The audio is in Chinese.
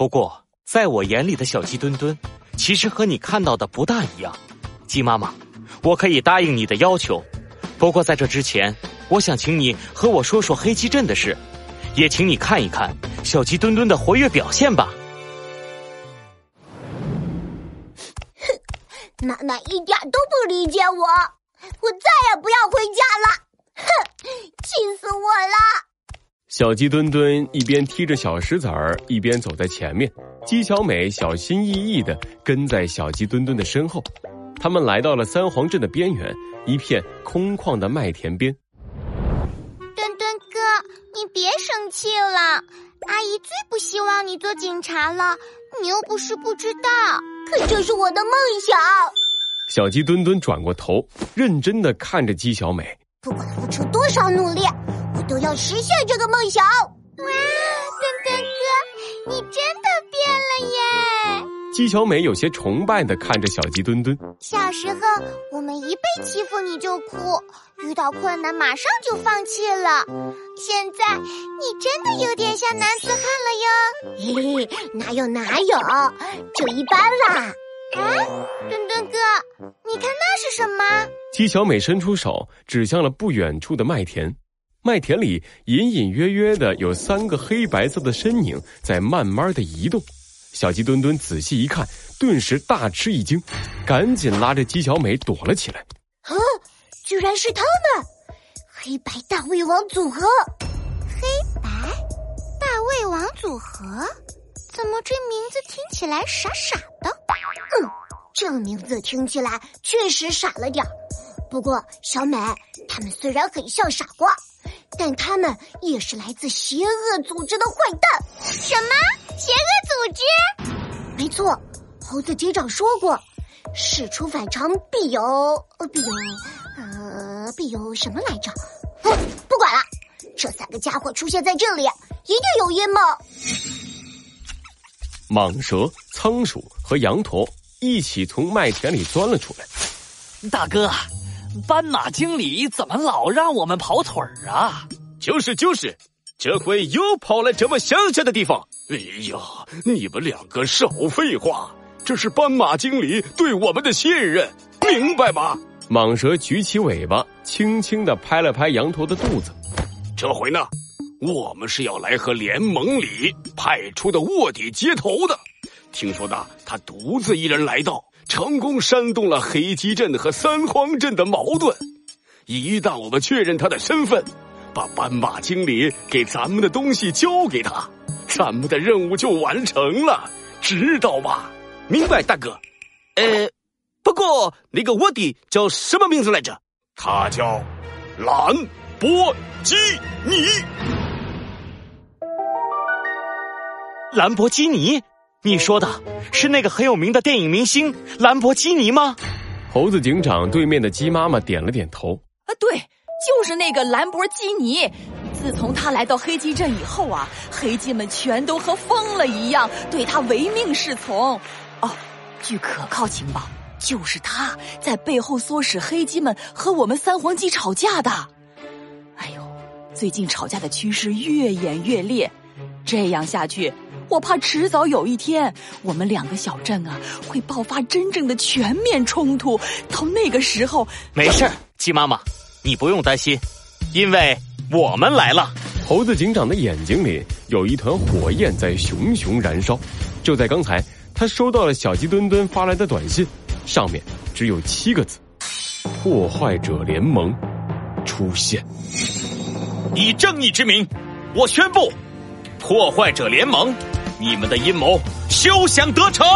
不过，在我眼里的小鸡墩墩，其实和你看到的不大一样。鸡妈妈，我可以答应你的要求，不过在这之前，我想请你和我说说黑鸡镇的事，也请你看一看小鸡墩墩的活跃表现吧。哼，妈妈一点都不理解我，我再也不要回家了。小鸡墩墩一边踢着小石子儿，一边走在前面。鸡小美小心翼翼的跟在小鸡墩墩的身后。他们来到了三皇镇的边缘，一片空旷的麦田边。墩墩哥，你别生气了，阿姨最不希望你做警察了。你又不是不知道，可这是我的梦想。小鸡墩墩转过头，认真的看着鸡小美。不管付出多少努力。都要实现这个梦想！哇，墩墩哥，你真的变了耶！姬小美有些崇拜的看着小鸡墩墩。小时候，我们一被欺负你就哭，遇到困难马上就放弃了。现在，你真的有点像男子汉了哟！嘿嘿，哪有哪有，就一般啦。啊，墩墩哥，你看那是什么？姬小美伸出手指向了不远处的麦田。麦田里隐隐约约的有三个黑白色的身影在慢慢的移动，小鸡墩墩仔细一看，顿时大吃一惊，赶紧拉着鸡小美躲了起来。啊，居然是他们！黑白大胃王组合，黑白大胃王组合，怎么这名字听起来傻傻的？嗯，这名字听起来确实傻了点儿。不过小美，他们虽然很像傻瓜。但他们也是来自邪恶组织的坏蛋。什么邪恶组织？没错，猴子警长说过，事出反常必有必有呃必有什么来着？不不管了，这三个家伙出现在这里，一定有阴谋。蟒蛇、仓鼠和羊驼一起从麦田里钻了出来。大哥。斑马经理怎么老让我们跑腿儿啊？就是就是，这回又跑来这么乡下的地方。哎呀，你们两个少废话，这是斑马经理对我们的信任，明白吗？蟒蛇举起尾巴，轻轻的拍了拍羊驼的肚子。这回呢，我们是要来和联盟里派出的卧底接头的。听说的，他独自一人来到。成功煽动了黑鸡镇和三荒镇的矛盾。一旦我们确认他的身份，把斑马经理给咱们的东西交给他，咱们的任务就完成了，知道吗？明白，大哥。呃，不过那个卧底叫什么名字来着？他叫兰博基尼。兰博基尼。你说的是那个很有名的电影明星兰博基尼吗？猴子警长对面的鸡妈妈点了点头。啊，对，就是那个兰博基尼。自从他来到黑鸡镇以后啊，黑鸡们全都和疯了一样，对他唯命是从。哦，据可靠情报，就是他在背后唆使黑鸡们和我们三黄鸡吵架的。哎呦，最近吵架的趋势越演越烈，这样下去。我怕迟早有一天，我们两个小镇啊会爆发真正的全面冲突。到那个时候，没事鸡妈妈，你不用担心，因为我们来了。猴子警长的眼睛里有一团火焰在熊熊燃烧。就在刚才，他收到了小鸡墩墩发来的短信，上面只有七个字：“破坏者联盟出现。”以正义之名，我宣布，破坏者联盟。你们的阴谋休想得逞！